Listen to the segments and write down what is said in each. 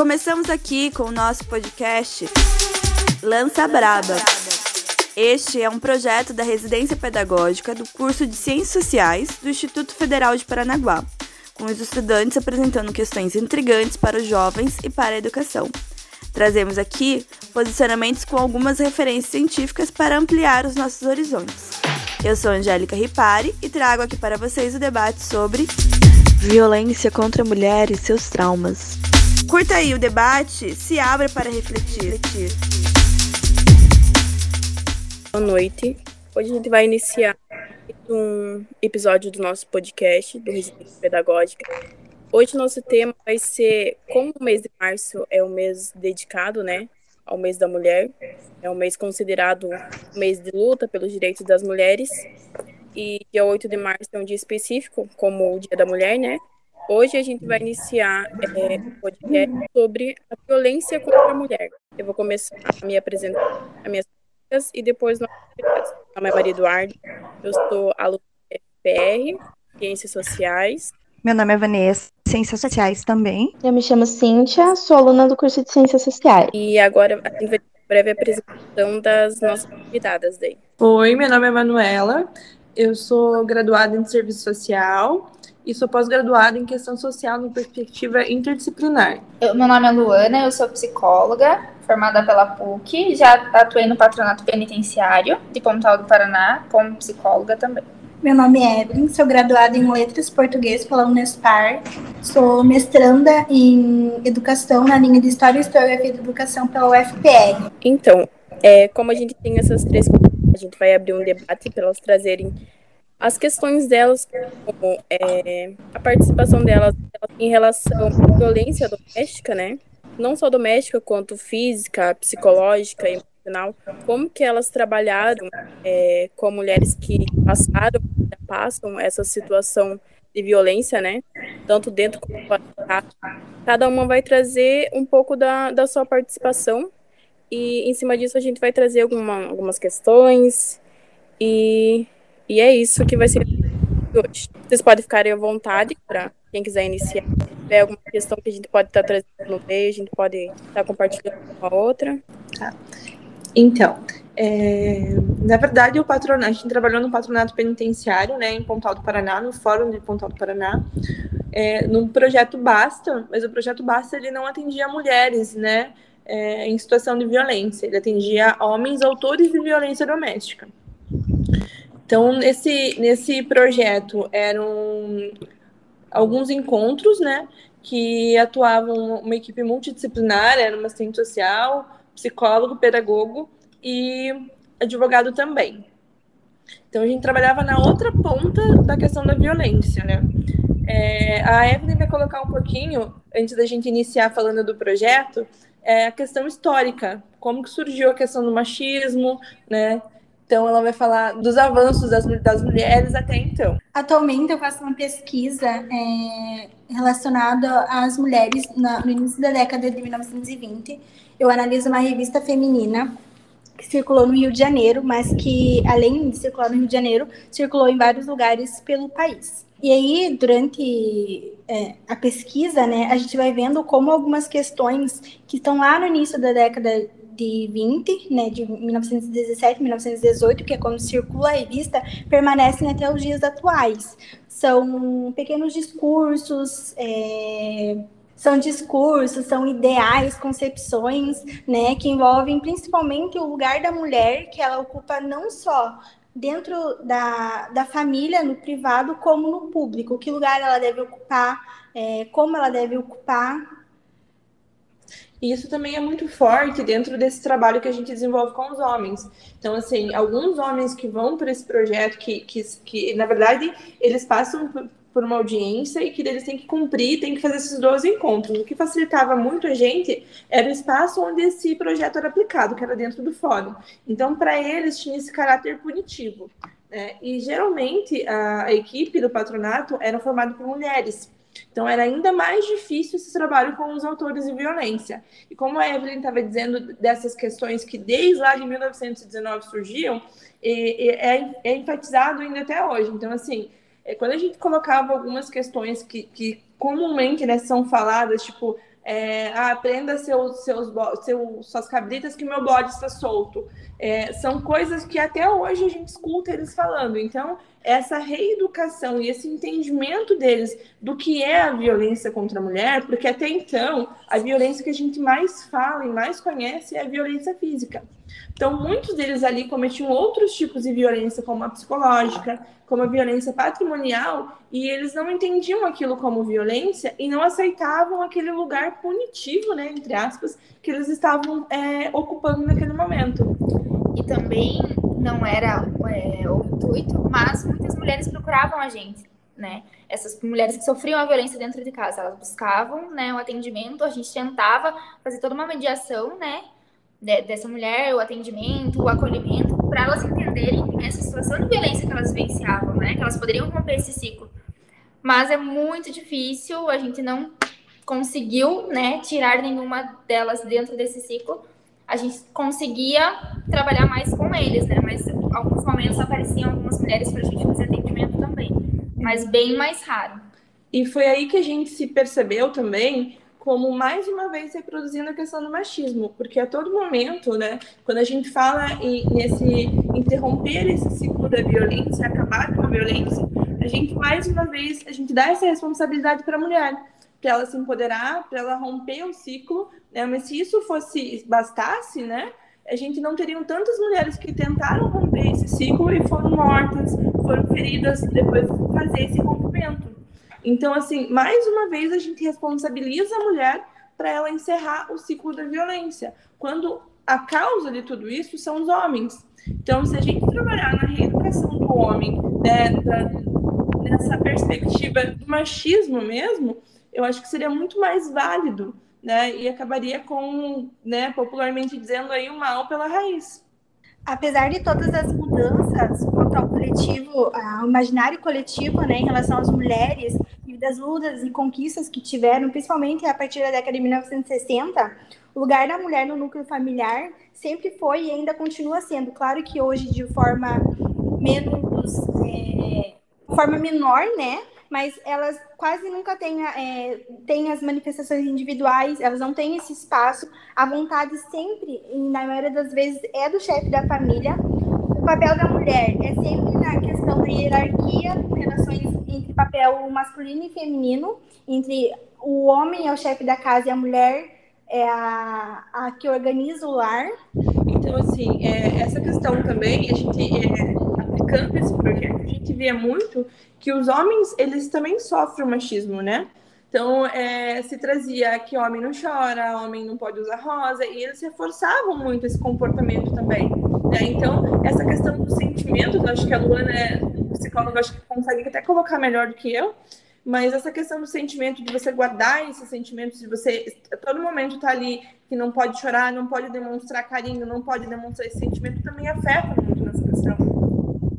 Começamos aqui com o nosso podcast Lança Braba. Este é um projeto da residência pedagógica do curso de Ciências Sociais do Instituto Federal de Paranaguá, com os estudantes apresentando questões intrigantes para os jovens e para a educação. Trazemos aqui posicionamentos com algumas referências científicas para ampliar os nossos horizontes. Eu sou Angélica Ripari e trago aqui para vocês o debate sobre violência contra a mulher e seus traumas. Curta aí o debate, se abra para refletir. Boa noite. Hoje a gente vai iniciar um episódio do nosso podcast do Residência Pedagógica. Hoje nosso tema vai ser como o mês de março é o mês dedicado, né, ao mês da mulher. É um mês considerado um mês de luta pelos direitos das mulheres. E dia 8 de março é um dia específico, como o Dia da Mulher, né? Hoje a gente vai iniciar é, um podcast sobre a violência contra a mulher. Eu vou começar a me apresentar, as minhas colegas e depois nós Meu nome é Maria Eduardo, eu sou aluna FPR, Ciências Sociais. Meu nome é Vanessa, Ciências Sociais também. Eu me chamo Cíntia, sou aluna do curso de Ciências Sociais. E agora a gente vai ter uma breve apresentação das nossas convidadas daí. Oi, meu nome é Manuela, eu sou graduada em Serviço Social e sou pós-graduada em Questão Social em Perspectiva Interdisciplinar. Eu, meu nome é Luana, eu sou psicóloga, formada pela PUC, já atuei no Patronato Penitenciário de Pontal do Paraná, como psicóloga também. Meu nome é Evelyn, sou graduada em Letras Português pela Unespar, sou mestranda em Educação na linha de História, Historiografia e Educação pela UFPR. Então, é, como a gente tem essas três a gente vai abrir um debate para elas trazerem as questões delas, como é, a participação delas em relação à violência doméstica, né? Não só doméstica, quanto física, psicológica, emocional. Como que elas trabalharam é, com mulheres que passaram, passam essa situação de violência, né? Tanto dentro como fora. Cada uma vai trazer um pouco da, da sua participação e em cima disso a gente vai trazer alguma, algumas questões e, e é isso que vai ser hoje. Vocês podem ficar à vontade para quem quiser iniciar. Se tiver alguma questão que a gente pode estar tá trazendo no meio, a gente pode estar tá compartilhando com a outra. Tá. Então, é, na verdade, o patronato, a gente trabalhou no patronato penitenciário, né, em Pontal do Paraná, no Fórum de Pontal do Paraná, é, no projeto Basta, mas o projeto Basta ele não atendia mulheres, né, é, em situação de violência. Ele atendia homens autores de violência doméstica. Então, nesse, nesse projeto eram alguns encontros, né, que atuavam uma equipe multidisciplinar, era uma assistente social, psicólogo, pedagogo e advogado também. Então, a gente trabalhava na outra ponta da questão da violência, né. É, a Evelyn vai colocar um pouquinho, antes da gente iniciar falando do projeto, é a questão histórica, como que surgiu a questão do machismo, né? Então, ela vai falar dos avanços das, das mulheres até então. Atualmente, eu faço uma pesquisa é, relacionada às mulheres na, no início da década de 1920. Eu analiso uma revista feminina que circulou no Rio de Janeiro, mas que, além de circular no Rio de Janeiro, circulou em vários lugares pelo país. E aí, durante é, a pesquisa, né, a gente vai vendo como algumas questões que estão lá no início da década de 20, né, de 1917, 1918, que é quando circula a revista, permanecem até os dias atuais. São pequenos discursos, é, são discursos, são ideais, concepções, né, que envolvem principalmente o lugar da mulher, que ela ocupa não só dentro da, da família, no privado, como no público. Que lugar ela deve ocupar, é, como ela deve ocupar. E isso também é muito forte dentro desse trabalho que a gente desenvolve com os homens. Então, assim, alguns homens que vão para esse projeto, que, que, que, na verdade, eles passam por uma audiência e que eles têm que cumprir, têm que fazer esses 12 encontros. O que facilitava muito a gente era o espaço onde esse projeto era aplicado, que era dentro do fórum. Então, para eles, tinha esse caráter punitivo. Né? E, geralmente, a, a equipe do patronato era formada por mulheres. Então, era ainda mais difícil esse trabalho com os autores de violência. E como a Evelyn estava dizendo dessas questões que desde lá de 1919 surgiam, e é, é enfatizado ainda até hoje. Então, assim, é, quando a gente colocava algumas questões que, que comumente né, são faladas, tipo é, ah, prenda seus, seus, suas cabritas que meu bode está solto. É, são coisas que até hoje a gente escuta eles falando. Então, essa reeducação e esse entendimento deles do que é a violência contra a mulher, porque até então a violência que a gente mais fala e mais conhece é a violência física. Então, muitos deles ali cometiam outros tipos de violência, como a psicológica, como a violência patrimonial, e eles não entendiam aquilo como violência e não aceitavam aquele lugar punitivo, né, entre aspas, que eles estavam é, ocupando naquele momento. E também não era é, o intuito, mas muitas mulheres procuravam a gente, né? Essas mulheres que sofriam a violência dentro de casa, elas buscavam, né, o atendimento, a gente tentava fazer toda uma mediação, né, dessa mulher, o atendimento, o acolhimento, para elas entenderem essa situação de violência que elas vivenciavam, né, que elas poderiam romper esse ciclo. Mas é muito difícil, a gente não conseguiu, né, tirar nenhuma delas dentro desse ciclo, a gente conseguia trabalhar mais com eles, né? Mas alguns momentos apareciam algumas mulheres para a gente fazer atendimento também, mas bem mais raro. E foi aí que a gente se percebeu também como mais uma vez reproduzindo a questão do machismo, porque a todo momento, né, quando a gente fala em, nesse interromper esse ciclo da violência, acabar com a violência, a gente mais uma vez a gente dá essa responsabilidade para a mulher para ela se empoderar, para ela romper o ciclo, né? Mas se isso fosse bastasse, né? A gente não teriam tantas mulheres que tentaram romper esse ciclo e foram mortas, foram feridas depois de fazer esse rompimento. Então, assim, mais uma vez a gente responsabiliza a mulher para ela encerrar o ciclo da violência, quando a causa de tudo isso são os homens. Então, se a gente trabalhar na reeducação do homem, né, nessa perspectiva do machismo mesmo, eu acho que seria muito mais válido, né? E acabaria com, né, popularmente dizendo aí, o mal pela raiz. Apesar de todas as mudanças quanto ao coletivo, ao imaginário coletivo, né, em relação às mulheres e das lutas e conquistas que tiveram, principalmente a partir da década de 1960, o lugar da mulher no núcleo familiar sempre foi e ainda continua sendo. Claro que hoje de forma menos, é, forma menor, né? mas elas quase nunca têm, é, têm as manifestações individuais, elas não têm esse espaço. A vontade sempre, na maioria das vezes, é do chefe da família. O papel da mulher é sempre na questão da hierarquia, relações entre papel masculino e feminino, entre o homem é o chefe da casa e a mulher é a, a que organiza o lar. Então, assim, é, essa questão também, a gente, é, aplicando esse projeto, a gente via muito que os homens, eles também sofrem machismo, né? Então, é, se trazia que homem não chora, homem não pode usar rosa, e eles reforçavam muito esse comportamento também. Né? Então, essa questão do sentimento, acho que a Luana é psicóloga, acho que consegue até colocar melhor do que eu, mas essa questão do sentimento, de você guardar esses sentimentos, de você a todo momento estar tá ali, que não pode chorar, não pode demonstrar carinho, não pode demonstrar esse sentimento, também afeta muito nessa questão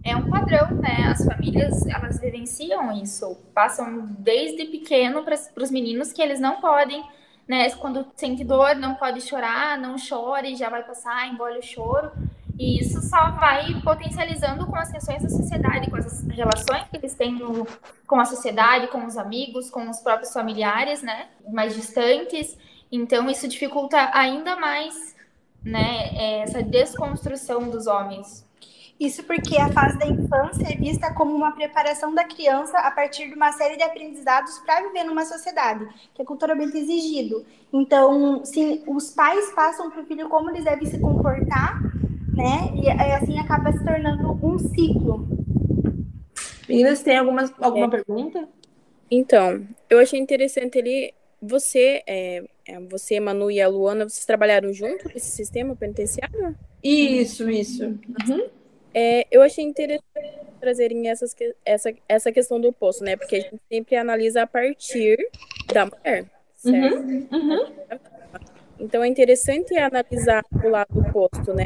é um padrão, né? As famílias, elas vivenciam isso, passam desde pequeno para os meninos que eles não podem, né? Quando sente dor, não pode chorar, não chore, já vai passar, engole o choro. E isso só vai potencializando com as questões da sociedade, com as relações que eles têm no, com a sociedade, com os amigos, com os próprios familiares, né? Mais distantes. Então, isso dificulta ainda mais, né? Essa desconstrução dos homens isso porque a fase da infância é vista como uma preparação da criança a partir de uma série de aprendizados para viver numa sociedade, que é culturalmente exigido. Então, sim, os pais passam para o filho como eles devem se comportar, né? E assim acaba se tornando um ciclo. Meninas, tem alguma, alguma é. pergunta? Então, eu achei interessante ele. Você, é, é, você, Manu e a Luana, vocês trabalharam junto nesse sistema penitenciário? Isso, isso. Uhum. É, eu achei interessante trazerem essas, essa, essa questão do oposto, né? Porque a gente sempre analisa a partir da mulher, certo? Uhum, uhum. Então é interessante analisar o lado oposto, né?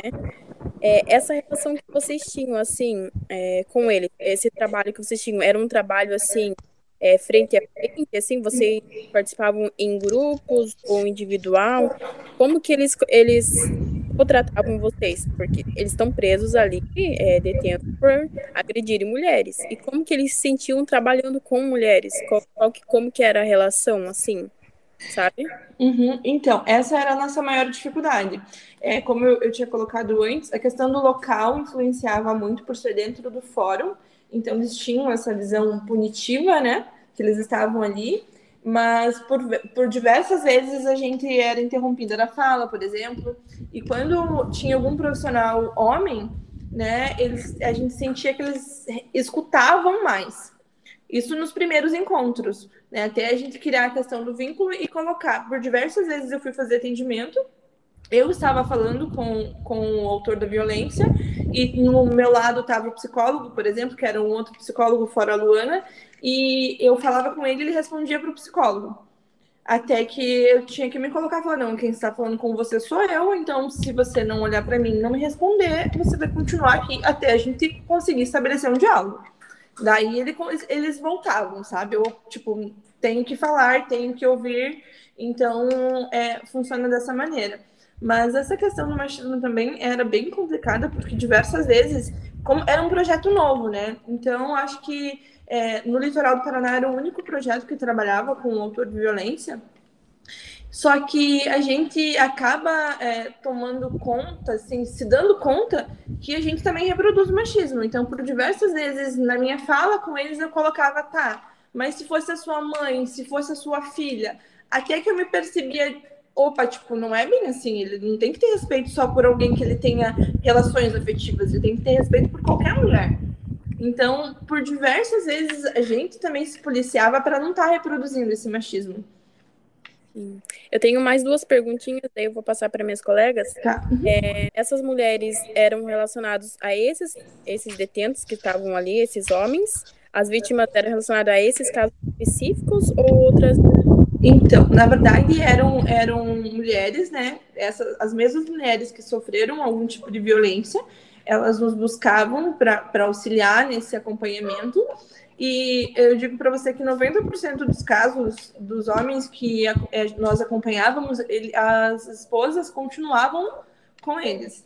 É, essa relação que vocês tinham, assim, é, com ele, esse trabalho que vocês tinham, era um trabalho, assim, é, frente a frente, assim, vocês participavam em grupos ou individual? Como que eles, eles tratavam vocês? Porque eles estão presos ali, é, detentos por agredirem mulheres. E como que eles se sentiam trabalhando com mulheres? Qual, qual que, como que era a relação, assim? sabe? Uhum. Então, essa era a nossa maior dificuldade. É, como eu, eu, tinha colocado antes, a questão do local influenciava muito por ser dentro do fórum, então eles tinham essa visão punitiva, né? Que eles estavam ali, mas por, por diversas vezes a gente era interrompida na fala, por exemplo, e quando tinha algum profissional homem, né, eles, a gente sentia que eles escutavam mais. Isso nos primeiros encontros, né, até a gente criar a questão do vínculo e colocar. Por diversas vezes eu fui fazer atendimento, eu estava falando com, com o autor da violência e no meu lado estava o psicólogo, por exemplo, que era um outro psicólogo fora a Luana, e eu falava com ele ele respondia para o psicólogo. Até que eu tinha que me colocar e falar: não, quem está falando com você sou eu, então se você não olhar para mim e não me responder, você vai continuar aqui até a gente conseguir estabelecer um diálogo. Daí ele, eles voltavam, sabe? Eu, tipo, tenho que falar, tenho que ouvir, então é, funciona dessa maneira. Mas essa questão do machismo também era bem complicada, porque diversas vezes, como era um projeto novo, né? Então, acho que é, no litoral do Paraná era o único projeto que trabalhava com o autor de violência. Só que a gente acaba é, tomando conta, assim, se dando conta que a gente também reproduz machismo. Então, por diversas vezes na minha fala com eles, eu colocava, tá, mas se fosse a sua mãe, se fosse a sua filha, até que eu me percebia opa, tipo, não é bem assim. Ele não tem que ter respeito só por alguém que ele tenha relações afetivas, ele tem que ter respeito por qualquer mulher. Então, por diversas vezes, a gente também se policiava para não estar tá reproduzindo esse machismo. Eu tenho mais duas perguntinhas, daí eu vou passar para minhas colegas. Tá. É, essas mulheres eram relacionadas a esses, esses detentos que estavam ali, esses homens? As vítimas eram relacionadas a esses casos específicos ou outras então, na verdade, eram, eram mulheres, né? Essas, as mesmas mulheres que sofreram algum tipo de violência, elas nos buscavam para auxiliar nesse acompanhamento. E eu digo para você que 90% dos casos dos homens que a, é, nós acompanhávamos, ele, as esposas continuavam com eles.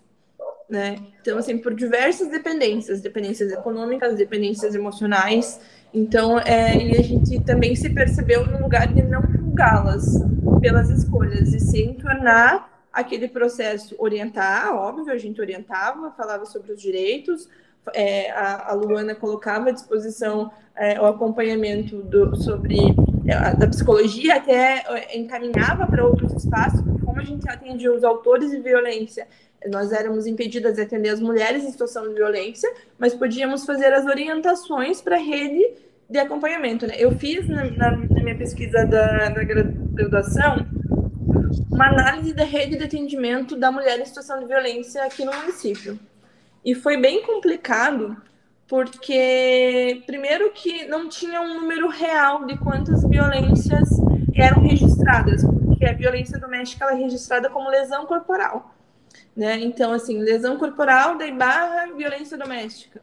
Né? Então, assim, por diversas dependências, dependências econômicas, dependências emocionais. Então, é, e a gente também se percebeu no lugar de não julgá-las pelas escolhas, e sim tornar aquele processo orientar, óbvio, a gente orientava, falava sobre os direitos, é, a, a, Luana colocava à disposição é, o acompanhamento do, sobre é, da psicologia, até é, encaminhava para outros espaços, como a gente atendia os autores de violência, nós éramos impedidas de atender as mulheres em situação de violência, mas podíamos fazer as orientações para a rede de acompanhamento. Né? Eu fiz na, na, na minha pesquisa da, da, graduação uma análise da rede de atendimento da mulher em situação de violência aqui no município. E foi bem complicado, porque, primeiro, que não tinha um número real de quantas violências eram registradas, porque a violência doméstica é registrada como lesão corporal. Né? Então, assim, lesão corporal, daí barra violência doméstica.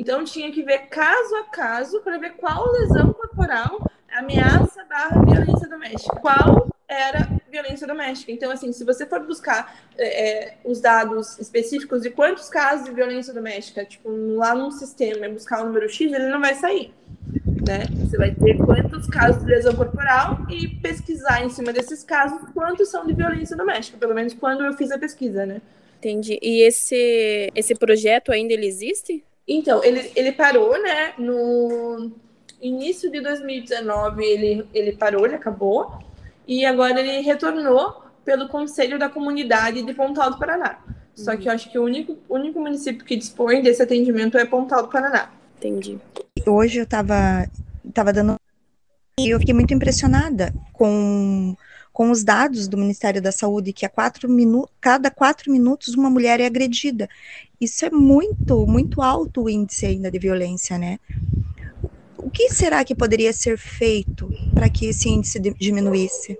Então tinha que ver caso a caso para ver qual lesão corporal ameaça barra violência doméstica. Qual era violência doméstica. Então, assim, se você for buscar é, é, os dados específicos de quantos casos de violência doméstica, tipo, lá num sistema buscar o número X, ele não vai sair. Né? Você vai ter quantos casos de lesão corporal e pesquisar em cima desses casos quantos são de violência doméstica, pelo menos quando eu fiz a pesquisa, né? Entendi. E esse, esse projeto ainda ele existe? Então, ele, ele parou, né? No início de 2019 ele, ele parou, ele acabou. E agora ele retornou pelo Conselho da Comunidade de Pontal do Paraná. Só que eu acho que o único, único município que dispõe desse atendimento é Pontal do Paraná. Entendi. Hoje eu estava tava dando. E eu fiquei muito impressionada com, com os dados do Ministério da Saúde, que a quatro minu cada quatro minutos uma mulher é agredida. Isso é muito, muito alto o índice ainda de violência, né? O que será que poderia ser feito para que esse índice diminuísse?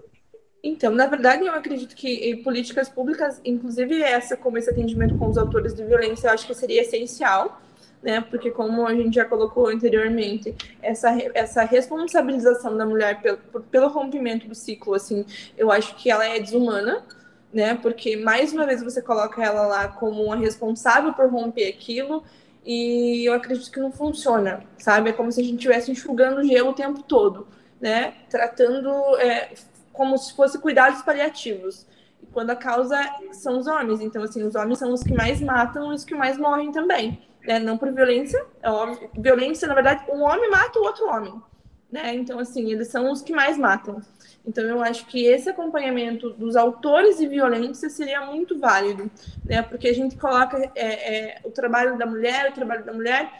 Então, na verdade, eu acredito que políticas públicas, inclusive essa, como esse atendimento com os autores de violência, eu acho que seria essencial, né? Porque, como a gente já colocou anteriormente, essa, essa responsabilização da mulher pelo, pelo rompimento do ciclo, assim, eu acho que ela é desumana, né? Porque mais uma vez você coloca ela lá como uma responsável por romper aquilo e eu acredito que não funciona, sabe? É como se a gente estivesse enxugando gelo o tempo todo, né? Tratando, é, como se fosse cuidados paliativos. E quando a causa são os homens. Então, assim, os homens são os que mais matam e os que mais morrem também. Né? Não por violência, é óbvio. Violência, na verdade, um homem mata o outro homem. Né? Então, assim, eles são os que mais matam. Então, eu acho que esse acompanhamento dos autores de violência seria muito válido, né? Porque a gente coloca é, é, o trabalho da mulher, o trabalho da mulher,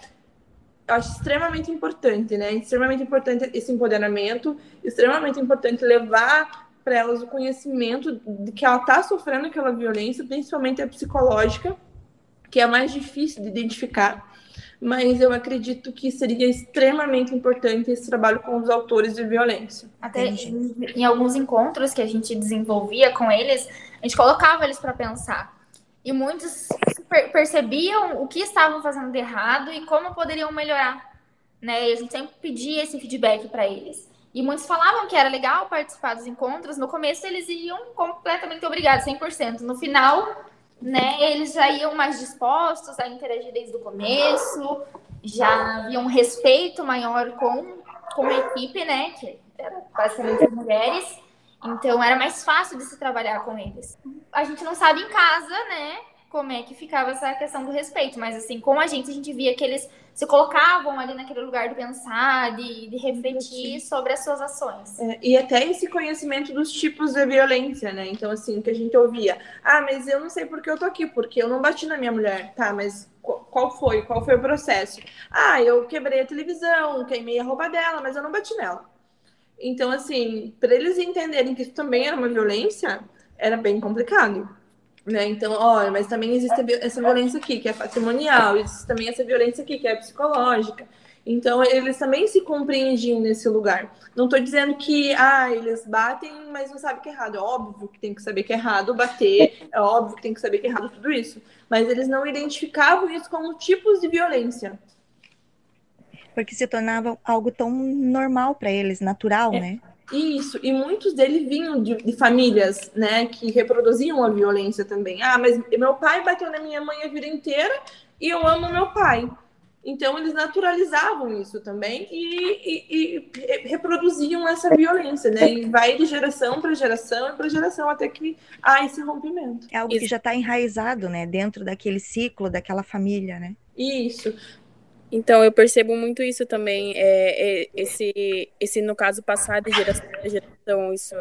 eu acho extremamente importante, né? Extremamente importante esse empoderamento, extremamente importante levar para elas o conhecimento de que ela está sofrendo aquela violência, principalmente a psicológica, que é mais difícil de identificar mas eu acredito que seria extremamente importante esse trabalho com os autores de violência. Até em, em, alguns encontros que a gente desenvolvia com eles, a gente colocava eles para pensar. E muitos per percebiam o que estavam fazendo de errado e como poderiam melhorar. Né? E a gente sempre pedia esse feedback para eles. E muitos falavam que era legal participar dos encontros. No começo, eles iam completamente obrigados, 100%. No final, né, eles já iam mais dispostos a interagir desde o começo, já havia um respeito maior com, com a equipe, né, que era basicamente mulheres, então era mais fácil de se trabalhar com eles. A gente não sabe em casa, né, como é que ficava essa questão do respeito, mas assim, com a gente, a gente via que eles se colocavam ali naquele lugar de pensar, de, de refletir sobre as suas ações. É, e até esse conhecimento dos tipos de violência, né? Então, assim, que a gente ouvia, ah, mas eu não sei por que eu tô aqui, porque eu não bati na minha mulher, tá, mas qual foi? Qual foi o processo? Ah, eu quebrei a televisão, queimei a roupa dela, mas eu não bati nela. Então, assim, para eles entenderem que isso também era uma violência, era bem complicado. Né? Então, olha, mas também existe essa violência aqui, que é patrimonial, existe também essa violência aqui, que é psicológica. Então, eles também se compreendiam nesse lugar. Não estou dizendo que, ah, eles batem, mas não sabem que é errado. É óbvio que tem que saber que é errado bater, é óbvio que tem que saber que é errado tudo isso. Mas eles não identificavam isso como tipos de violência. Porque se tornava algo tão normal para eles, natural, é. né? Isso, e muitos deles vinham de, de, famílias, né, que reproduziam a violência também. Ah, mas meu pai bateu na minha mãe a vida inteira e eu amo meu pai. Então eles naturalizavam isso também e, e, e reproduziam essa violência, né? E vai de geração para geração e para geração até que há esse rompimento. É algo isso. que já está enraizado, né? Dentro daquele ciclo, daquela família, né? Isso. Então, eu percebo muito isso também, é, é, esse, esse, no caso, passar de geração a geração, isso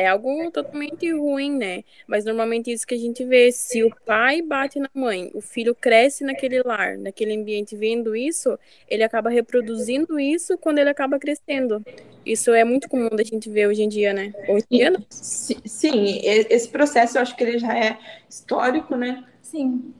é algo totalmente ruim, né? Mas normalmente isso que a gente vê, se o pai bate na mãe, o filho cresce naquele lar, naquele ambiente vendo isso, ele acaba reproduzindo isso quando ele acaba crescendo. Isso é muito comum da gente ver hoje em dia, né? Hoje em dia, não. Sim, esse processo eu acho que ele já é histórico, né? Sim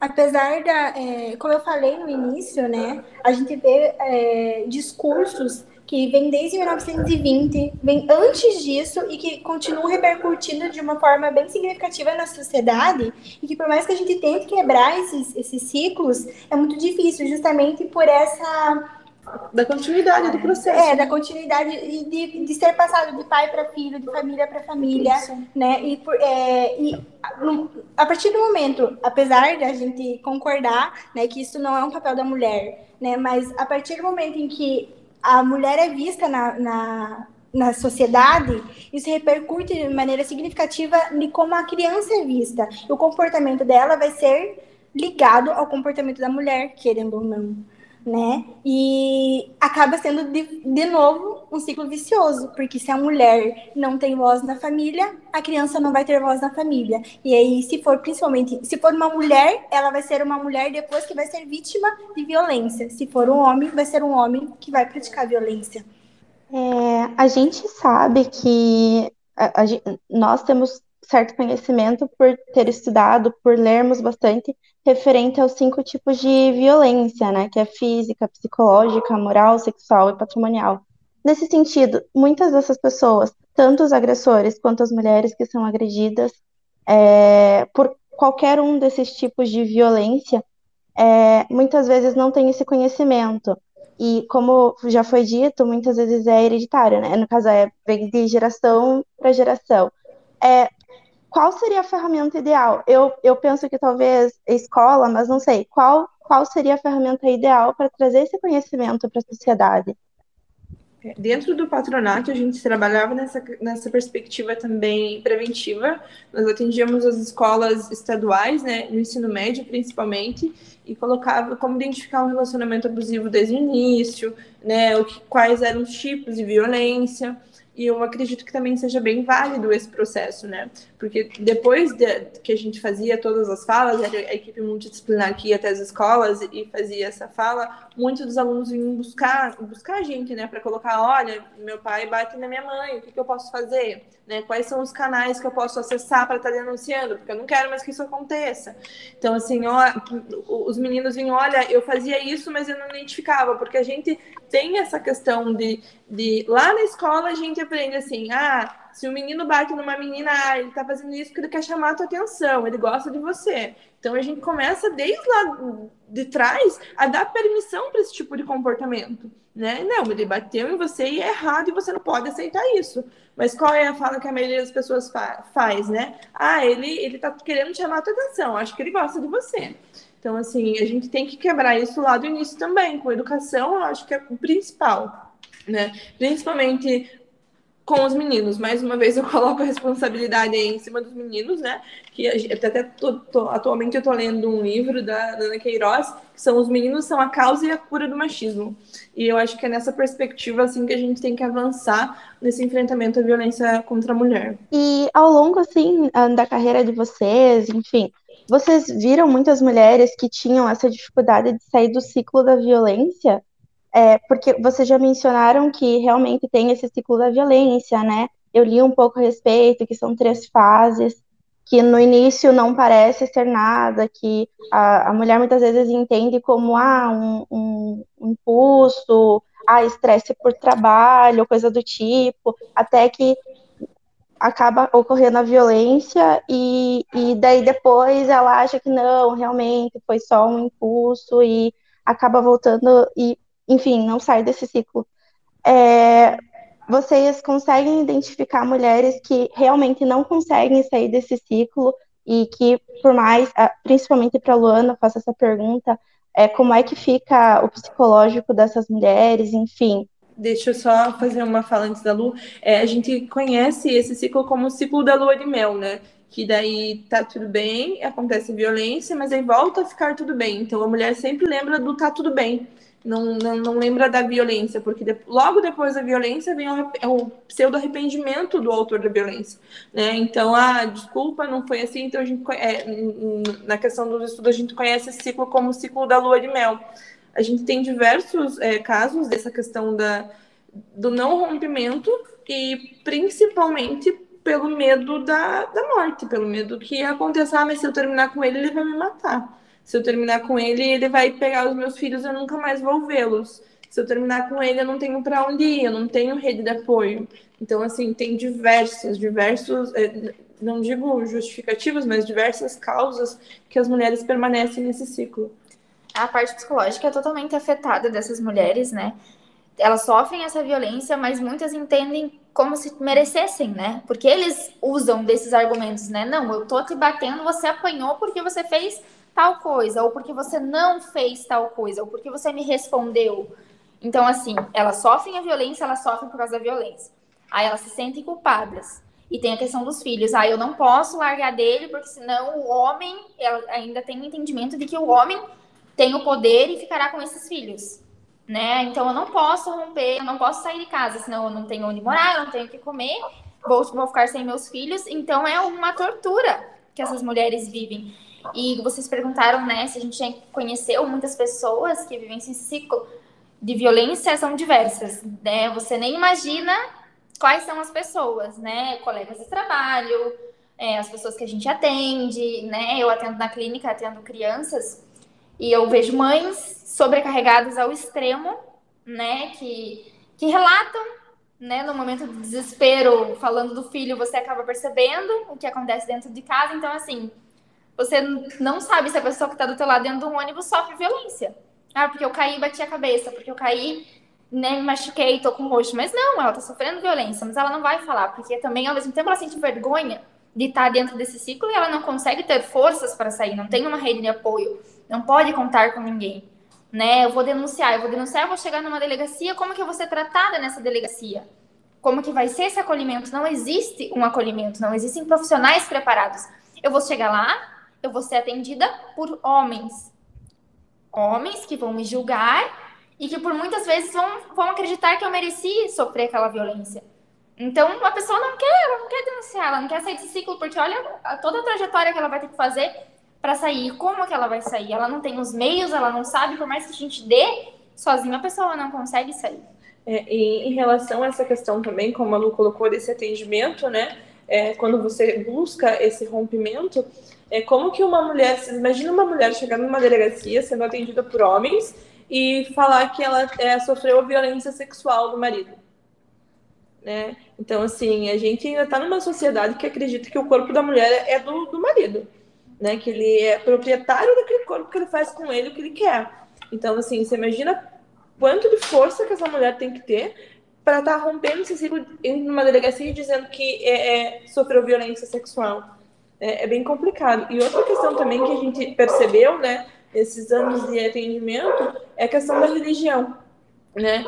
apesar da, é, como eu falei no início, né, a gente vê é, discursos que vêm desde 1920, vêm antes disso e que continuam repercutindo de uma forma bem significativa na sociedade e que por mais que a gente tente quebrar esses, esses ciclos, é muito difícil, justamente por essa da continuidade do processo. É, da continuidade de, de ser passado de pai para filho, de família para família, Isso. né? E, por, é, e a partir do momento, apesar de a gente concordar, né, que isso não é um papel da mulher, né? Mas a partir do momento em que a mulher é vista na, na na sociedade, isso repercute de maneira significativa de como a criança é vista. O comportamento dela vai ser ligado ao comportamento da mulher, querendo ou não né? E acaba sendo de, de novo um ciclo vicioso, porque se a mulher não tem voz na família, a criança não vai ter voz na família. E aí, se for principalmente, se for uma mulher, ela vai ser uma mulher depois que vai ser vítima de violência. Se for um homem, vai ser um homem que vai praticar violência. É, a gente sabe que a, a, nós temos certo conhecimento por ter estudado, por lermos bastante referente aos cinco tipos de violência, né, que é física, psicológica, moral, sexual e patrimonial. Nesse sentido, muitas dessas pessoas, tanto os agressores quanto as mulheres que são agredidas é, por qualquer um desses tipos de violência, é, muitas vezes não têm esse conhecimento. E como já foi dito, muitas vezes é hereditário, né? No caso, é, vem de geração para geração. É, qual seria a ferramenta ideal? Eu, eu penso que talvez escola, mas não sei. Qual, qual seria a ferramenta ideal para trazer esse conhecimento para a sociedade? Dentro do patronato, a gente trabalhava nessa, nessa perspectiva também preventiva. Nós atendíamos as escolas estaduais, né, no ensino médio principalmente, e colocava como identificar um relacionamento abusivo desde o início, né, o que, quais eram os tipos de violência e eu acredito que também seja bem válido esse processo, né? Porque depois de, que a gente fazia todas as falas, era a equipe multidisciplinar que ia até as escolas e fazia essa fala, muitos dos alunos vinham buscar, buscar a gente, né? Para colocar, olha, meu pai bate na minha mãe, o que, que eu posso fazer? Né? Quais são os canais que eu posso acessar para estar tá denunciando? Porque eu não quero mais que isso aconteça. Então, assim, ó, os meninos vinham, olha, eu fazia isso, mas eu não identificava, porque a gente tem essa questão de, de lá na escola a gente aprende assim, ah, se o um menino bate numa menina, ah, ele tá fazendo isso porque ele quer chamar a tua atenção, ele gosta de você. Então a gente começa desde lá de trás a dar permissão para esse tipo de comportamento, né? Não, ele bateu em você e é errado e você não pode aceitar isso. Mas qual é a fala que a maioria das pessoas fa faz, né? Ah, ele ele tá querendo chamar a tua atenção, acho que ele gosta de você. Então, assim, a gente tem que quebrar isso lá do início também. Com educação, eu acho que é o principal, né? Principalmente com os meninos. Mais uma vez, eu coloco a responsabilidade aí em cima dos meninos, né? Que até tô, tô, atualmente eu tô lendo um livro da, Ana Queiroz, que são Os Meninos são a Causa e a Cura do Machismo. E eu acho que é nessa perspectiva, assim, que a gente tem que avançar nesse enfrentamento à violência contra a mulher. E ao longo, assim, da carreira de vocês, enfim, vocês viram muitas mulheres que tinham essa dificuldade de sair do ciclo da violência? É, porque vocês já mencionaram que realmente tem esse ciclo da violência, né? Eu li um pouco a respeito, que são três fases, que no início não parece ser nada, que a, a mulher muitas vezes entende como ah, um, um, um impulso, ah, estresse por trabalho, coisa do tipo, até que acaba ocorrendo a violência e, e daí depois ela acha que não, realmente foi só um impulso e acaba voltando e, enfim, não sai desse ciclo. É, vocês conseguem identificar mulheres que realmente não conseguem sair desse ciclo e que, por mais, principalmente para a Luana, faço essa pergunta, é, como é que fica o psicológico dessas mulheres, enfim, deixa eu só fazer uma fala antes da Lu. É, a gente conhece esse ciclo como o ciclo da lua de mel, né? Que daí tá tudo bem, acontece violência, mas aí volta a ficar tudo bem. Então a mulher sempre lembra do tá tudo bem. Não, não, não lembra da violência, porque de, logo depois da violência vem o, o pseudo arrependimento do autor da violência, né? Então, ah, desculpa, não foi assim. Então a gente é, na questão dos estudos a gente conhece esse ciclo como o ciclo da lua de mel a gente tem diversos é, casos dessa questão da, do não rompimento e principalmente pelo medo da, da morte, pelo medo que aconteça, ah, mas se eu terminar com ele, ele vai me matar. Se eu terminar com ele, ele vai pegar os meus filhos, eu nunca mais vou vê-los. Se eu terminar com ele, eu não tenho para onde ir, eu não tenho rede de apoio. Então, assim, tem diversos, diversos, é, não digo justificativos, mas diversas causas que as mulheres permanecem nesse ciclo a parte psicológica é totalmente afetada dessas mulheres, né? Elas sofrem essa violência, mas muitas entendem como se merecessem, né? Porque eles usam desses argumentos, né? Não, eu tô te batendo, você apanhou porque você fez tal coisa, ou porque você não fez tal coisa, ou porque você me respondeu. Então, assim, elas sofrem a violência, elas sofrem por causa da violência. Aí elas se sentem culpadas. E tem a questão dos filhos. Ah, eu não posso largar dele, porque senão o homem, ela ainda tem o entendimento de que o homem tem o poder e ficará com esses filhos. Né? Então eu não posso romper, eu não posso sair de casa, senão eu não tenho onde morar, eu não tenho o que comer, vou, vou ficar sem meus filhos. Então é uma tortura que essas mulheres vivem. E vocês perguntaram, né, se a gente conheceu muitas pessoas que vivem esse ciclo de violência, são diversas, né? Você nem imagina quais são as pessoas, né? Colegas de trabalho, é, as pessoas que a gente atende, né? Eu atendo na clínica, atendo crianças e eu vejo mães sobrecarregadas ao extremo, né, que, que relatam, né, no momento de desespero, falando do filho, você acaba percebendo o que acontece dentro de casa. Então, assim, você não sabe se a pessoa que está do teu lado dentro do ônibus sofre violência. Ah, porque eu caí e bati a cabeça, porque eu caí, né, me machuquei, tô com roxo. Mas não, ela tá sofrendo violência, mas ela não vai falar, porque também, ao mesmo tempo, ela sente vergonha de estar dentro desse ciclo e ela não consegue ter forças para sair, não tem uma rede de apoio, não pode contar com ninguém. né? Eu vou denunciar, eu vou denunciar, eu vou chegar numa delegacia, como que eu vou ser tratada nessa delegacia? Como que vai ser esse acolhimento? Não existe um acolhimento, não existem profissionais preparados. Eu vou chegar lá, eu vou ser atendida por homens. Homens que vão me julgar e que por muitas vezes vão, vão acreditar que eu mereci sofrer aquela violência. Então, a pessoa não quer, ela não quer denunciar, ela não quer sair desse ciclo, porque olha toda a trajetória que ela vai ter que fazer para sair, como que ela vai sair? Ela não tem os meios, ela não sabe, por mais que a gente dê, sozinha a pessoa não consegue sair. É, e em relação a essa questão também, como a Lu colocou, desse atendimento, né? É, quando você busca esse rompimento, é como que uma mulher, imagina uma mulher chegando numa delegacia sendo atendida por homens e falar que ela é, sofreu violência sexual do marido. Né? Então, assim, a gente ainda está numa sociedade que acredita que o corpo da mulher é do, do marido né? Que ele é proprietário daquele corpo que ele faz com ele o que ele quer. Então, assim, você imagina quanto de força que essa mulher tem que ter para estar tá rompendo esse ciclo em uma delegacia dizendo que é, é, sofreu violência sexual. É, é, bem complicado. E outra questão também que a gente percebeu, né, nesses anos de atendimento, é a questão da religião. Né?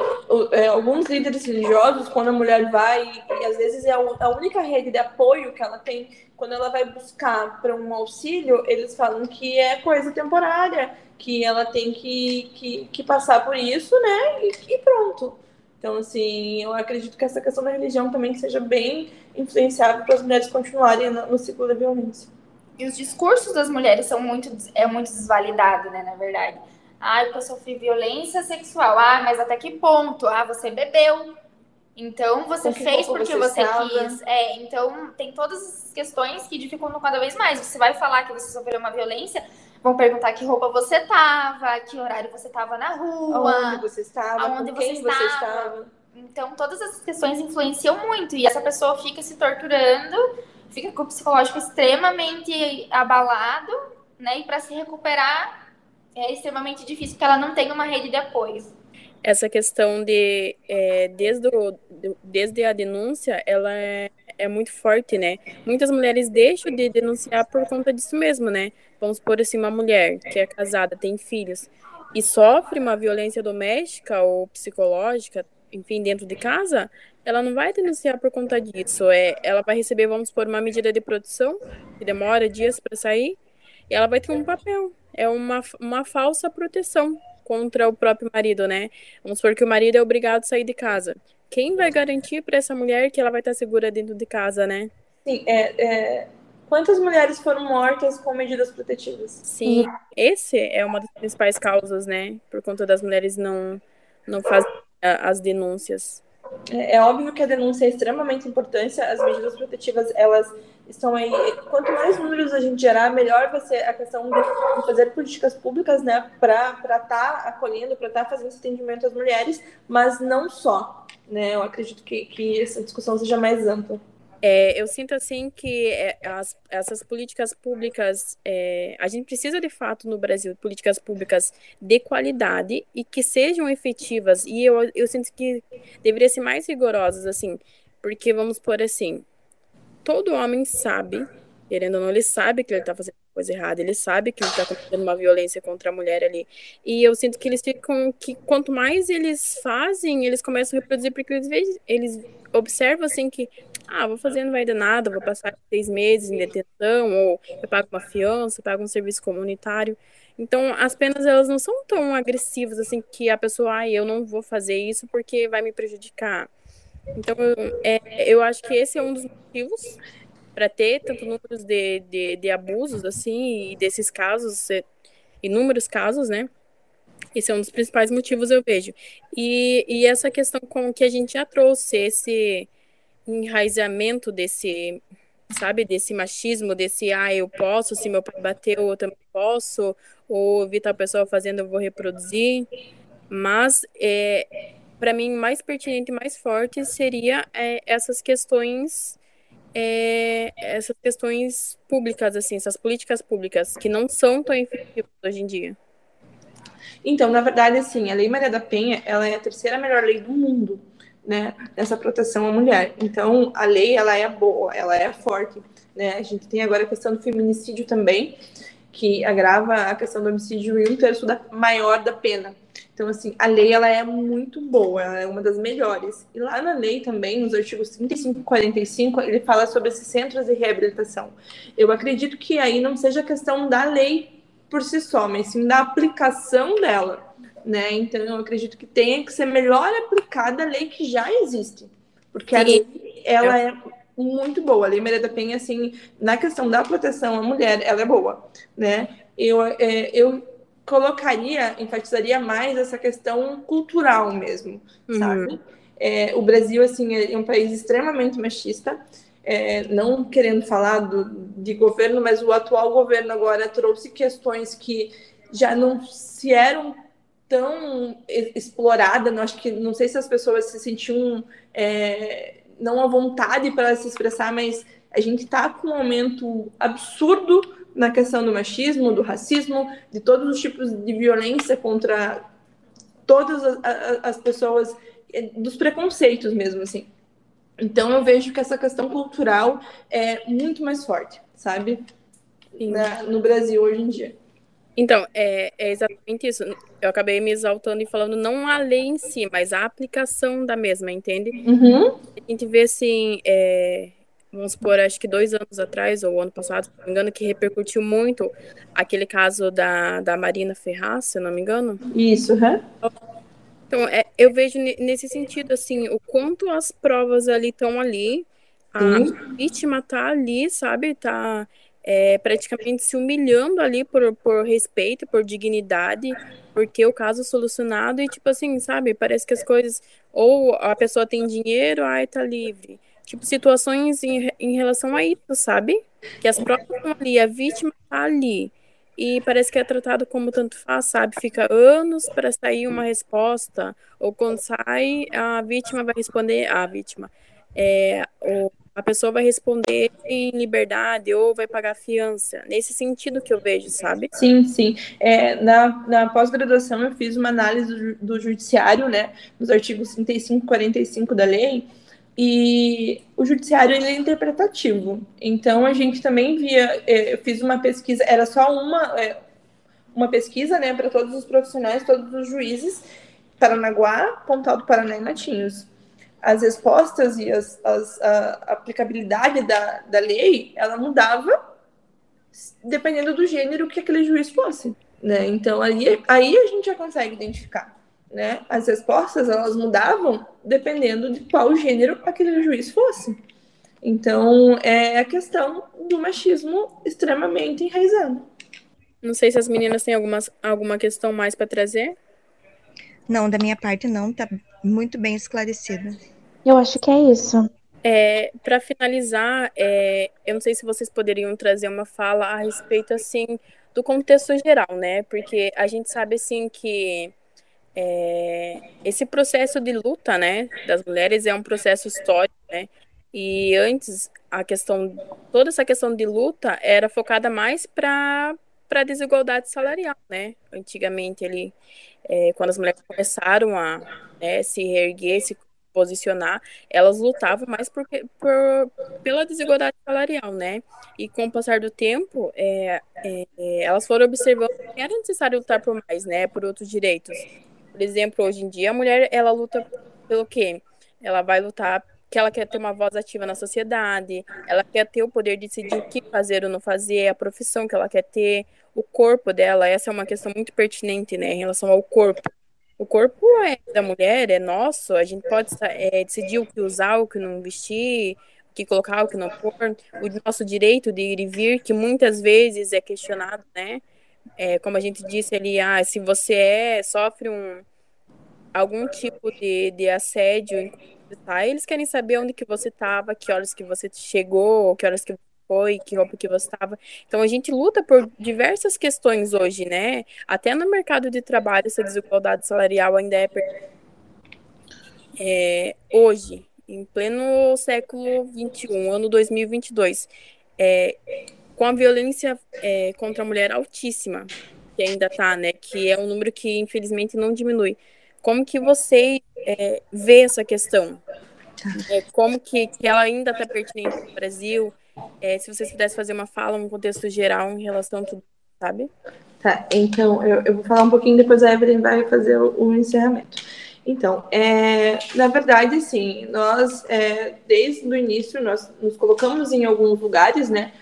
É, alguns líderes religiosos, quando a mulher vai, e, às vezes é a, a única rede de apoio que ela tem quando ela vai buscar para um auxílio, eles falam que é coisa temporária, que ela tem que, que, que passar por isso, né? E, e, pronto. Então, assim, eu acredito que essa questão da religião também seja bem influenciável para as mulheres continuarem no, ciclo da violência. E os discursos das mulheres são muito, é muito desvalidado, né, na verdade. Ah, eu sofri violência sexual. Ah, mas até que ponto? Ah, você bebeu. Então você fez porque você, você quis. É, então tem todas as questões que dificultam cada vez mais. Você vai falar que você sofreu uma violência, vão perguntar que roupa você tava, que horário você tava na rua, aonde você estava, aonde você estava. você estava. Então todas essas questões influenciam muito e essa pessoa fica se torturando, fica com o psicológico extremamente abalado, né? E para se recuperar é extremamente difícil porque ela não tem uma rede de apoio essa questão de é, desde, o, desde a denúncia ela é, é, muito forte, né? Muitas mulheres deixam de denunciar por conta disso mesmo, né? Vamos por assim uma mulher que é casada, tem filhos e sofre uma violência doméstica ou psicológica, enfim, dentro de casa, ela não vai denunciar por conta disso. É, ela vai receber, vamos por uma medida de produção que demora dias para sair, e ela vai ter um papel. É uma, uma falsa proteção contra o próprio marido, né? Vamos supor que o marido é obrigado a sair de casa. Quem vai garantir para essa mulher que ela vai estar segura dentro de casa, né? Sim, é, é... Quantas mulheres foram mortas com medidas protetivas? Sim, esse é uma das principais causas, né? Por conta das mulheres não, não fazem as denúncias. É, é óbvio que a denúncia é extremamente importante, as medidas protetivas, elas estão aí. Quanto mais números a gente gerar, melhor vai ser a questão de, fazer políticas públicas, né, para estar tá acolhendo, para estar tá fazendo esse atendimento às mulheres, mas não só. Né? Eu acredito que, que essa discussão seja mais ampla. É, eu sinto assim que é, as, essas políticas públicas, é, a gente precisa de fato no Brasil políticas públicas de qualidade e que sejam efetivas. E eu, eu sinto que deveria ser mais rigorosas, assim, porque vamos por assim, todo homem sabe, querendo ou não, ele sabe que ele está fazendo coisa errada, ele sabe que está cometendo uma violência contra a mulher ali. E eu sinto que eles ficam, que quanto mais eles fazem, eles começam a reproduzir, porque eles, eles observam assim que, ah, vou fazer, não vai dar nada, vou passar seis meses em detenção, ou eu pago uma fiança, pago um serviço comunitário. Então, as penas, elas não são tão agressivas, assim, que a pessoa, ah, eu não vou fazer isso porque vai me prejudicar. Então, é, eu acho que esse é um dos motivos para ter tanto números de, de, de, abusos, assim, e desses casos, inúmeros casos, né? Esse é um dos principais motivos, eu vejo. E, e essa questão com que a gente já trouxe, esse enraizamento desse, sabe, desse machismo, desse, ah, eu posso, se meu pai bateu, eu também posso, ou vi tal pessoa fazendo, eu vou reproduzir. Mas é, para mim, mais pertinente mais forte seria é, essas questões é, essas questões públicas, assim, essas políticas públicas que não são tão efetivas hoje em dia. Então, na verdade, assim, a Lei Maria da Penha, ela é a terceira melhor lei do mundo, né, nessa proteção à mulher. Então, a lei, ela é boa, ela é forte, né? A gente tem agora a questão do feminicídio também, que agrava a questão do homicídio em um terço da maior da pena. Então, assim, a lei ela é muito boa, ela é uma das melhores. E lá na lei também, nos artigos 35 e 45, ele fala sobre esses centros de reabilitação. Eu acredito que aí não seja questão da lei por si só, mas sim da aplicação dela. Né? Então, eu acredito que tenha que ser melhor aplicada a lei que já existe. Porque a lei, ela é muito boa. A Lei Maria da Penha, assim, na questão da proteção à mulher, ela é boa, né? Eu, é, eu colocaria, enfatizaria mais essa questão cultural mesmo, uhum. sabe? É, o Brasil, assim, é um país extremamente machista, é, não querendo falar do, de governo, mas o atual governo agora trouxe questões que já não se eram tão exploradas, não acho que não sei se as pessoas se sentiam é, não à vontade para se expressar, mas a gente está com um aumento absurdo na questão do machismo, do racismo, de todos os tipos de violência contra todas as, as pessoas, eh, dos preconceitos mesmo, assim. Então eu vejo que essa questão cultural é muito mais forte, sabe? Na, no Brasil hoje em dia. Então, é, é, exatamente isso. Eu acabei me exaltando e falando não a lei em si, mas a aplicação da mesma, entende? Uhum. A gente vê assim, é, vamos supor, acho que dois anos atrás, ou ano passado, se não me engano, que repercutiu muito aquele caso da, da Marina Ferraz, se não me engano. Isso, uhum. Então, é, eu vejo nesse sentido, assim, o quanto as provas ali estão ali, a Sim. vítima tá ali, sabe, tá é, praticamente se humilhando ali por, por respeito, por dignidade, por ter o caso solucionado e, tipo assim, sabe, parece que as coisas, ou a pessoa tem dinheiro, ai, tá livre, tipo, situações em, em relação a isso, sabe? Que as provas estão ali, a vítima tá ali. E parece que é tratado como tanto faz, sabe? Fica anos para sair uma resposta. Ou quando sai, a vítima vai responder. A vítima. É, o, a pessoa vai responder em liberdade ou vai pagar fiança. Nesse sentido que eu vejo, sabe? Sim, sim. É, na na pós-graduação eu fiz uma análise do, do judiciário, né? Nos artigos 35 e 45 da lei. E o judiciário ele é interpretativo. Então a gente também via, é, eu fiz uma pesquisa, era só uma, é, uma pesquisa né, para todos os profissionais, todos os juízes, Paranaguá, Pontal do Paraná e Natinhos. As respostas e as, as, a aplicabilidade da, da lei, ela mudava dependendo do gênero que aquele juiz fosse. Né? Então aí, aí a gente já consegue identificar né? As respostas elas mudavam dependendo de qual gênero aquele juiz fosse. Então é a questão do machismo extremamente enraizado. Não sei se as meninas têm algumas, alguma questão mais para trazer. Não, da minha parte não, tá muito bem esclarecida. Eu acho que é isso. É, para finalizar, é, eu não sei se vocês poderiam trazer uma fala a respeito assim do contexto geral, né? Porque a gente sabe assim que é, esse processo de luta, né, das mulheres é um processo histórico, né? E antes a questão, toda essa questão de luta era focada mais para para desigualdade salarial, né? Antigamente ele, é, quando as mulheres começaram a né, se reerguer, se posicionar, elas lutavam mais por, por, pela desigualdade salarial, né? E com o passar do tempo, é, é, elas foram observando que era necessário lutar por mais, né? Por outros direitos. Por exemplo, hoje em dia, a mulher, ela luta pelo quê? Ela vai lutar que ela quer ter uma voz ativa na sociedade, ela quer ter o poder de decidir o que fazer ou não fazer, a profissão que ela quer ter, o corpo dela, essa é uma questão muito pertinente, né, em relação ao corpo. O corpo é da mulher, é nosso, a gente pode é, decidir o que usar, o que não vestir, o que colocar, o que não pôr, o nosso direito de ir e vir, que muitas vezes é questionado, né, é, como a gente disse ali, ah, se você é, sofre um, algum tipo de, de assédio tá, eles querem saber onde que você estava, que horas que você chegou, que horas que foi, que roupa que você estava. Então a gente luta por diversas questões hoje, né? Até no mercado de trabalho essa desigualdade salarial ainda é, é hoje, em pleno século 21, ano 2022. É, com a violência é, contra a mulher altíssima, que ainda está, né? Que é um número que infelizmente não diminui. Como que você é, vê essa questão? É, como que, que ela ainda está pertinente no Brasil? É, se vocês pudessem fazer uma fala, um contexto geral em relação a tudo. sabe? Tá, então eu, eu vou falar um pouquinho, depois a Evelyn vai fazer o, o encerramento. Então, é, na verdade, sim, nós, é, desde o início, nós nos colocamos em alguns lugares, né?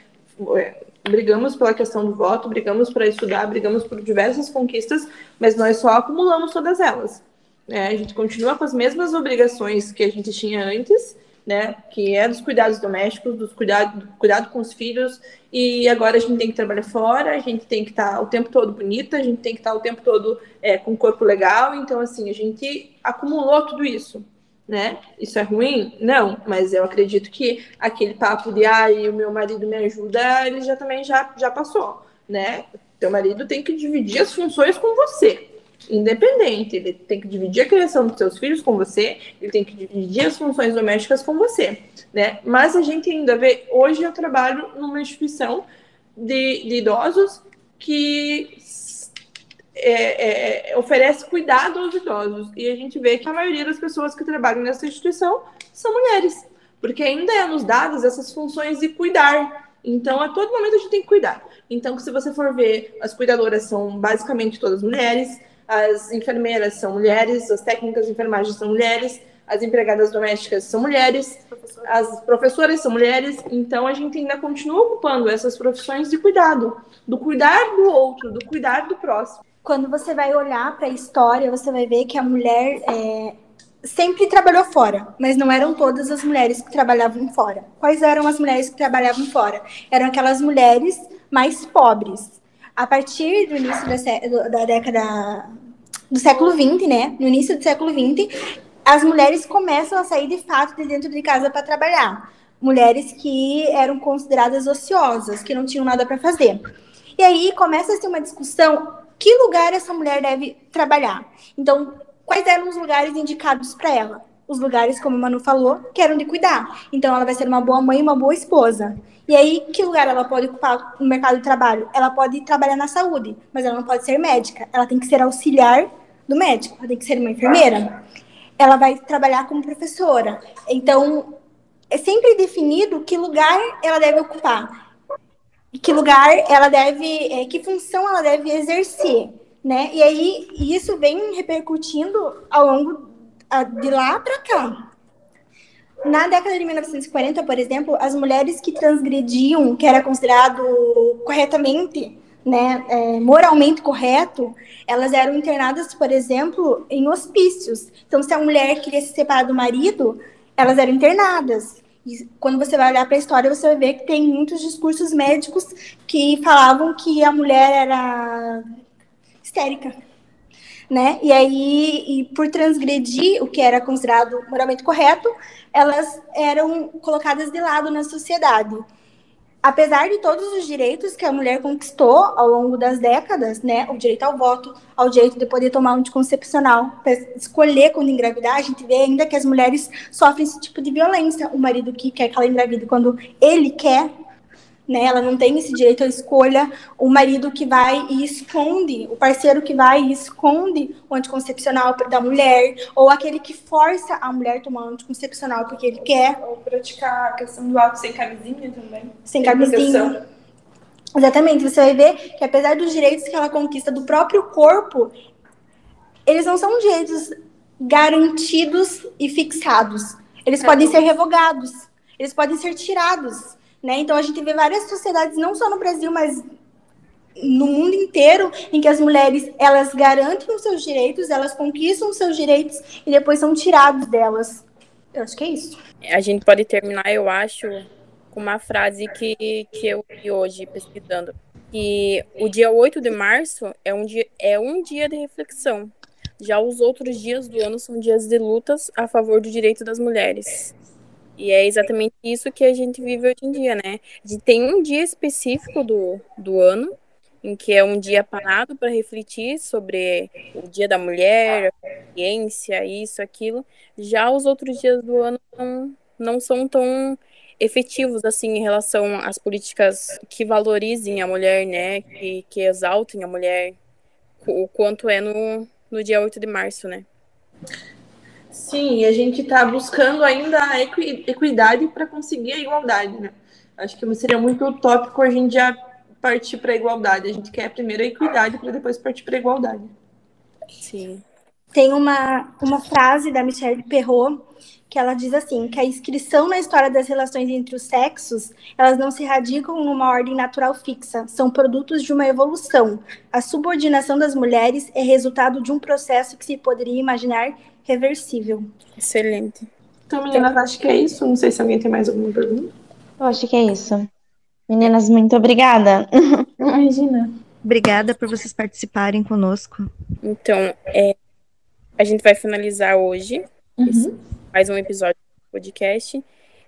É, brigamos pela questão do voto, brigamos para estudar, brigamos por diversas conquistas, mas nós só acumulamos todas elas. Né? A gente continua com as mesmas obrigações que a gente tinha antes, né? Que é dos cuidados domésticos, dos cuidado, do cuidado com os filhos, e agora a gente tem que trabalhar fora, a gente tem que estar tá o tempo todo bonita, a gente tem que estar tá o tempo todo é, com o corpo legal, então assim, a gente acumulou tudo isso. Né? Isso é ruim? Não, mas eu acredito que aquele papo de ai, o meu marido me ajuda, ele já também já, já passou, né? Teu marido tem que dividir as funções com você independente. Ele tem que dividir a criação dos seus filhos com você, ele tem que dividir as funções domésticas com você, né? Mas a gente ainda vê, hoje eu trabalho numa instituição de, de idosos que é, é, oferece cuidado aos idosos. E a gente vê que a maioria das pessoas que trabalham nessa instituição são mulheres, porque ainda é nos dados essas funções de cuidar. Então, a todo momento a gente tem que cuidar. Então, se você for ver, as cuidadoras são basicamente todas mulheres, as enfermeiras são mulheres, as técnicas de enfermagem são mulheres, as empregadas domésticas são mulheres, as professoras são mulheres, então a gente ainda continua ocupando essas profissões de cuidado, do cuidar do outro, do cuidar do próximo. Quando você vai olhar para a história, você vai ver que a mulher é, sempre trabalhou fora, mas não eram todas as mulheres que trabalhavam fora. Quais eram as mulheres que trabalhavam fora? Eram aquelas mulheres mais pobres, a partir do início da, da década do século XX, né? No início do século XX, as mulheres começam a sair de fato de dentro de casa para trabalhar. Mulheres que eram consideradas ociosas, que não tinham nada para fazer. E aí começa a ter uma discussão: que lugar essa mulher deve trabalhar? Então, quais eram os lugares indicados para ela? Os lugares, como a Manu falou, que eram de cuidar. Então, ela vai ser uma boa mãe, uma boa esposa. E aí, que lugar ela pode ocupar no mercado de trabalho? Ela pode trabalhar na saúde, mas ela não pode ser médica. Ela tem que ser auxiliar do médico, ela tem que ser uma enfermeira. Ela vai trabalhar como professora. Então, é sempre definido que lugar ela deve ocupar. Que lugar ela deve, é, que função ela deve exercer, né? E aí, isso vem repercutindo ao longo de lá para cá. Na década de 1940, por exemplo, as mulheres que transgrediam, que era considerado corretamente, né, é, moralmente correto, elas eram internadas, por exemplo, em hospícios. Então, se a mulher queria se separar do marido, elas eram internadas. E quando você vai olhar para a história, você vai ver que tem muitos discursos médicos que falavam que a mulher era histérica né? E aí, e por transgredir o que era considerado moralmente correto, elas eram colocadas de lado na sociedade. Apesar de todos os direitos que a mulher conquistou ao longo das décadas, né, o direito ao voto, ao direito de poder tomar um anticoncepcional, escolher quando engravidar, a gente vê ainda que as mulheres sofrem esse tipo de violência. O marido que quer que ela engravide quando ele quer, né? Ela não tem esse direito à escolha. O marido que vai e esconde, o parceiro que vai e esconde o anticoncepcional da mulher, ou aquele que força a mulher a tomar o anticoncepcional porque ele quer. Ou praticar a questão do ato sem camisinha também. Sem, camisinha. Exatamente, você vai ver que apesar dos direitos que ela conquista do próprio corpo, eles não são direitos garantidos e fixados. Eles é podem ser revogados, eles podem ser tirados. Né? Então a gente vê várias sociedades, não só no Brasil, mas no mundo inteiro, em que as mulheres elas garantem os seus direitos, elas conquistam os seus direitos e depois são tirados delas. Eu acho que é isso. A gente pode terminar, eu acho, com uma frase que, que eu vi hoje pesquisando. Que o dia 8 de março é um dia, é um dia de reflexão. Já os outros dias do ano são dias de lutas a favor do direito das mulheres. E é exatamente isso que a gente vive hoje em dia, né? Gente tem um dia específico do, do ano, em que é um dia parado para refletir sobre o Dia da Mulher, a ciência, isso, aquilo. Já os outros dias do ano não, não são tão efetivos assim em relação às políticas que valorizem a mulher, né? Que, que exaltem a mulher, o quanto é no, no dia 8 de março, né? Sim, a gente está buscando ainda a equi equidade para conseguir a igualdade, né? Acho que seria muito utópico a gente já partir para a igualdade. A gente quer primeiro a equidade para depois partir para a igualdade. Sim. Tem uma, uma frase da Michelle Perrault que ela diz assim, que a inscrição na história das relações entre os sexos, elas não se radicam numa ordem natural fixa, são produtos de uma evolução. A subordinação das mulheres é resultado de um processo que se poderia imaginar reversível. Excelente. Então, meninas, acho que é isso. Não sei se alguém tem mais alguma pergunta. Eu acho que é isso. Meninas, muito obrigada. Imagina. Obrigada por vocês participarem conosco. Então, é, a gente vai finalizar hoje esse- mais um episódio do podcast.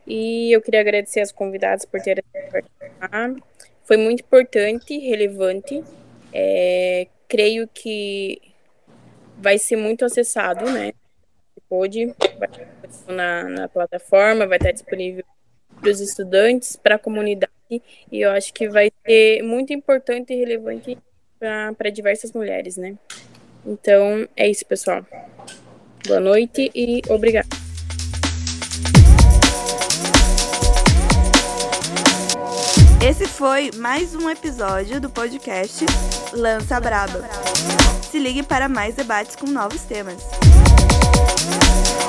E eu queria agradecer as convidadas por terem participado. Foi muito importante, relevante. É, creio que vai ser muito acessado, né? Pode, vai estar na, na plataforma, vai estar disponível para os estudantes, para a comunidade. E eu acho que vai ser muito importante e relevante para diversas mulheres, né? Então, é isso, pessoal. Boa noite e obrigada. Esse foi mais um episódio do podcast Lança Braba. Se ligue para mais debates com novos temas. Yeah.